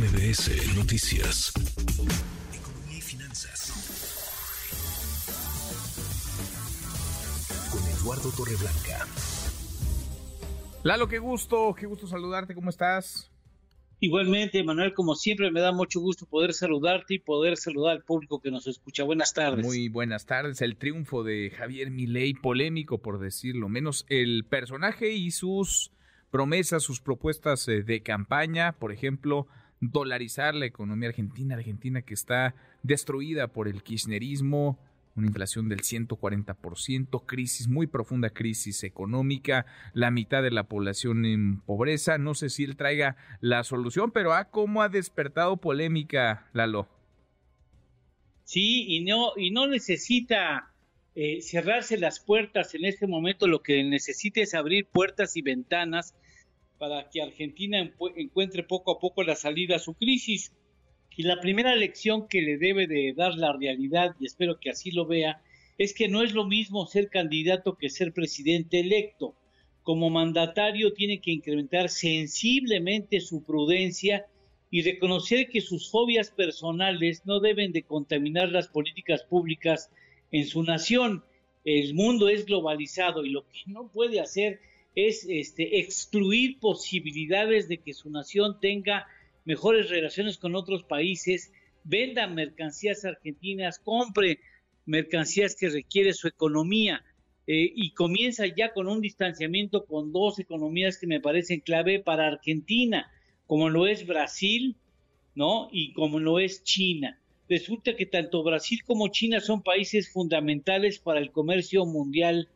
MBS Noticias. Economía y finanzas. Con Eduardo Torreblanca. Lalo, qué gusto, qué gusto saludarte, ¿cómo estás? Igualmente, Manuel, como siempre, me da mucho gusto poder saludarte y poder saludar al público que nos escucha. Buenas tardes. Muy buenas tardes. El triunfo de Javier Milei, polémico por decirlo menos, el personaje y sus promesas, sus propuestas eh, de campaña, por ejemplo, dolarizar la economía argentina, Argentina que está destruida por el kirchnerismo, una inflación del 140%, crisis, muy profunda crisis económica, la mitad de la población en pobreza. No sé si él traiga la solución, pero ah, cómo ha despertado polémica, Lalo. Sí, y no, y no necesita eh, cerrarse las puertas en este momento, lo que necesita es abrir puertas y ventanas para que Argentina encuentre poco a poco la salida a su crisis. Y la primera lección que le debe de dar la realidad, y espero que así lo vea, es que no es lo mismo ser candidato que ser presidente electo. Como mandatario tiene que incrementar sensiblemente su prudencia y reconocer que sus fobias personales no deben de contaminar las políticas públicas en su nación. El mundo es globalizado y lo que no puede hacer es este, excluir posibilidades de que su nación tenga mejores relaciones con otros países, venda mercancías argentinas, compre mercancías que requiere su economía eh, y comienza ya con un distanciamiento con dos economías que me parecen clave para Argentina, como lo es Brasil, ¿no? Y como lo es China. Resulta que tanto Brasil como China son países fundamentales para el comercio mundial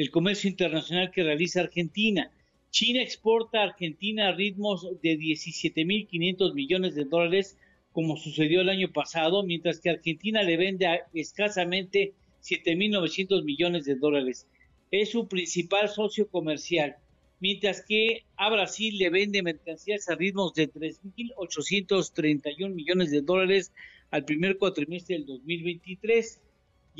el comercio internacional que realiza Argentina. China exporta a Argentina a ritmos de 17.500 millones de dólares, como sucedió el año pasado, mientras que Argentina le vende a escasamente 7.900 millones de dólares. Es su principal socio comercial, mientras que a Brasil le vende mercancías a ritmos de 3.831 millones de dólares al primer cuatrimestre del 2023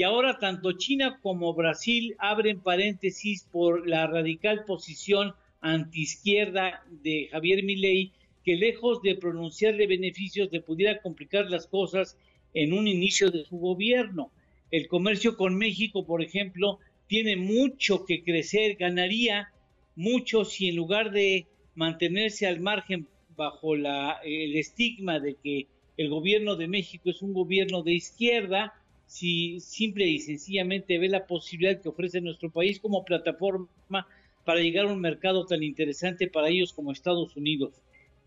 y ahora tanto China como Brasil abren paréntesis por la radical posición antiizquierda de Javier Milei, que lejos de pronunciarle beneficios le pudiera complicar las cosas en un inicio de su gobierno. El comercio con México, por ejemplo, tiene mucho que crecer, ganaría mucho si en lugar de mantenerse al margen bajo la, el estigma de que el gobierno de México es un gobierno de izquierda, si simple y sencillamente ve la posibilidad que ofrece nuestro país como plataforma para llegar a un mercado tan interesante para ellos como Estados Unidos.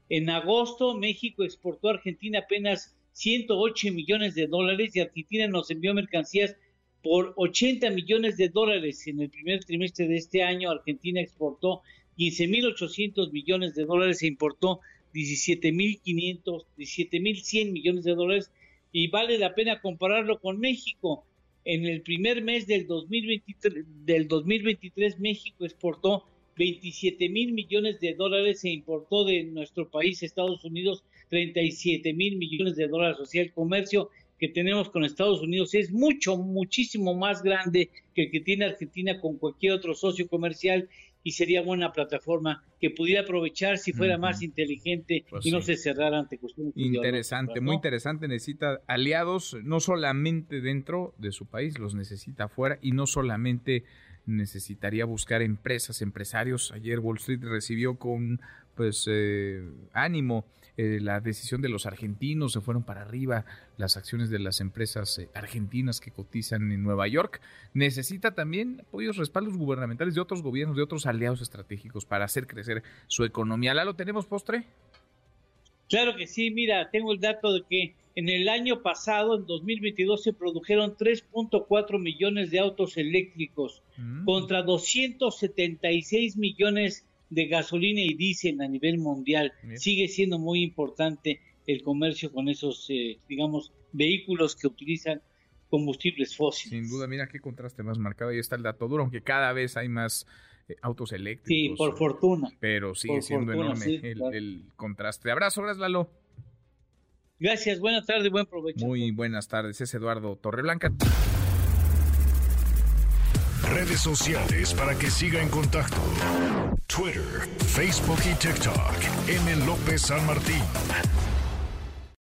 En agosto, México exportó a Argentina apenas 108 millones de dólares y Argentina nos envió mercancías por 80 millones de dólares. En el primer trimestre de este año, Argentina exportó 15.800 millones de dólares e importó 17.500, 17.100 millones de dólares y vale la pena compararlo con México. En el primer mes del 2023, del 2023 México exportó 27 mil millones de dólares e importó de nuestro país, Estados Unidos, 37 mil millones de dólares. O sea, el comercio que tenemos con Estados Unidos es mucho, muchísimo más grande que el que tiene Argentina con cualquier otro socio comercial y sería buena plataforma que pudiera aprovechar si fuera más inteligente pues y no se cerrara ante cuestiones. Interesante, muy interesante. Necesita aliados no solamente dentro de su país, los necesita afuera y no solamente necesitaría buscar empresas, empresarios. Ayer Wall Street recibió con pues eh, ánimo eh, la decisión de los argentinos, se fueron para arriba las acciones de las empresas eh, argentinas que cotizan en Nueva York. Necesita también apoyos, respaldos gubernamentales de otros gobiernos, de otros aliados estratégicos para hacer crecer su economía. ¿La lo tenemos postre? Claro que sí, mira, tengo el dato de que en el año pasado, en 2022, se produjeron 3.4 millones de autos eléctricos mm. contra 276 millones de gasolina y diésel a nivel mundial. Sigue siendo muy importante el comercio con esos, eh, digamos, vehículos que utilizan combustibles fósiles. Sin duda, mira qué contraste más marcado. Ahí está el dato duro, aunque cada vez hay más eh, autos eléctricos. Sí, por fortuna. Pero sigue siendo enorme el, contraste. Abrazo, gracias Lalo. Gracias, buenas tardes, buen provecho. Muy buenas tardes, es Eduardo Torreblanca. Redes sociales para que siga en contacto: Twitter, Facebook y TikTok. M. López San Martín.